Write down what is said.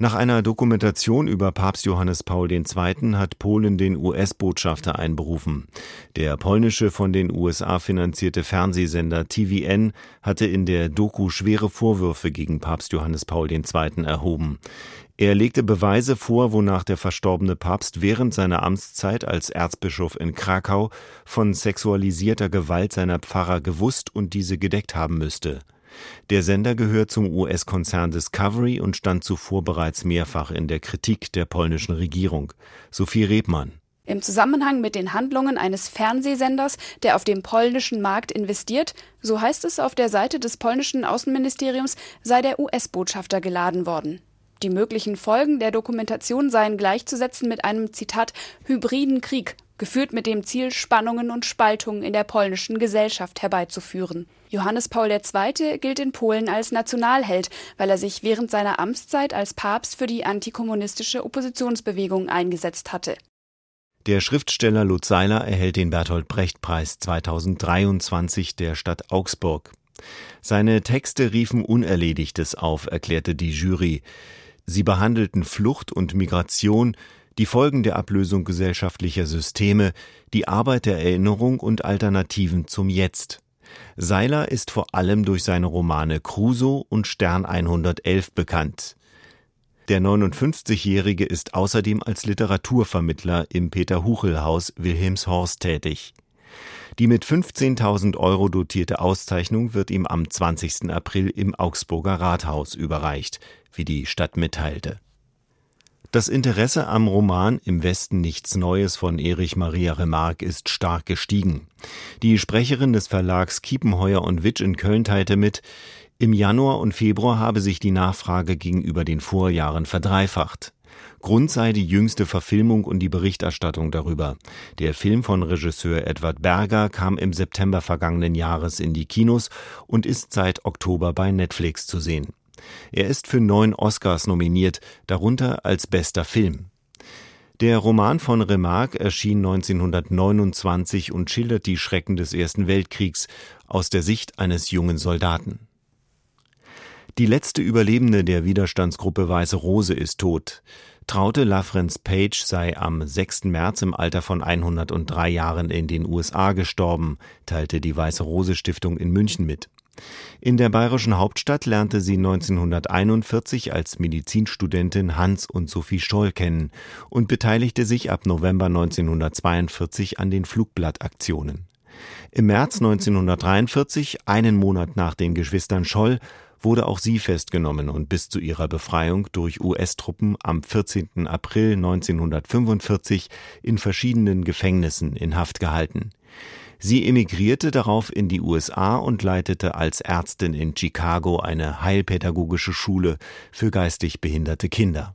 nach einer Dokumentation über Papst Johannes Paul II. hat Polen den US-Botschafter einberufen. Der polnische von den USA finanzierte Fernsehsender TVN hatte in der Doku schwere Vorwürfe gegen Papst Johannes Paul II. erhoben. Er legte Beweise vor, wonach der verstorbene Papst während seiner Amtszeit als Erzbischof in Krakau von sexualisierter Gewalt seiner Pfarrer gewusst und diese gedeckt haben müsste. Der Sender gehört zum US-Konzern Discovery und stand zuvor bereits mehrfach in der Kritik der polnischen Regierung. Sophie Rebmann. Im Zusammenhang mit den Handlungen eines Fernsehsenders, der auf dem polnischen Markt investiert, so heißt es auf der Seite des polnischen Außenministeriums, sei der US-Botschafter geladen worden. Die möglichen Folgen der Dokumentation seien gleichzusetzen mit einem Zitat hybriden Krieg, geführt mit dem Ziel, Spannungen und Spaltungen in der polnischen Gesellschaft herbeizuführen. Johannes Paul II. gilt in Polen als Nationalheld, weil er sich während seiner Amtszeit als Papst für die antikommunistische Oppositionsbewegung eingesetzt hatte. Der Schriftsteller Lutz Seiler erhält den Bertolt Brecht Preis 2023 der Stadt Augsburg. Seine Texte riefen Unerledigtes auf, erklärte die Jury. Sie behandelten Flucht und Migration, die Folgen der Ablösung gesellschaftlicher Systeme, die Arbeit der Erinnerung und Alternativen zum Jetzt. Seiler ist vor allem durch seine Romane Crusoe und Stern 111 bekannt. Der 59-Jährige ist außerdem als Literaturvermittler im Peter-Huchel-Haus Wilhelmshorst tätig. Die mit 15.000 Euro dotierte Auszeichnung wird ihm am 20. April im Augsburger Rathaus überreicht, wie die Stadt mitteilte. Das Interesse am Roman Im Westen nichts Neues von Erich Maria Remarque ist stark gestiegen. Die Sprecherin des Verlags Kiepenheuer und Witsch in Köln teilte mit, im Januar und Februar habe sich die Nachfrage gegenüber den Vorjahren verdreifacht. Grund sei die jüngste Verfilmung und die Berichterstattung darüber. Der Film von Regisseur Edward Berger kam im September vergangenen Jahres in die Kinos und ist seit Oktober bei Netflix zu sehen. Er ist für neun Oscars nominiert, darunter als bester Film. Der Roman von Remarque erschien 1929 und schildert die Schrecken des Ersten Weltkriegs aus der Sicht eines jungen Soldaten. Die letzte Überlebende der Widerstandsgruppe Weiße Rose ist tot. Traute Lafrenz Page sei am 6. März im Alter von 103 Jahren in den USA gestorben, teilte die Weiße Rose Stiftung in München mit. In der bayerischen Hauptstadt lernte sie 1941 als Medizinstudentin Hans und Sophie Stoll kennen und beteiligte sich ab November 1942 an den Flugblattaktionen. Im März 1943, einen Monat nach den Geschwistern Scholl, wurde auch sie festgenommen und bis zu ihrer Befreiung durch US-Truppen am 14. April 1945 in verschiedenen Gefängnissen in Haft gehalten. Sie emigrierte darauf in die USA und leitete als Ärztin in Chicago eine heilpädagogische Schule für geistig behinderte Kinder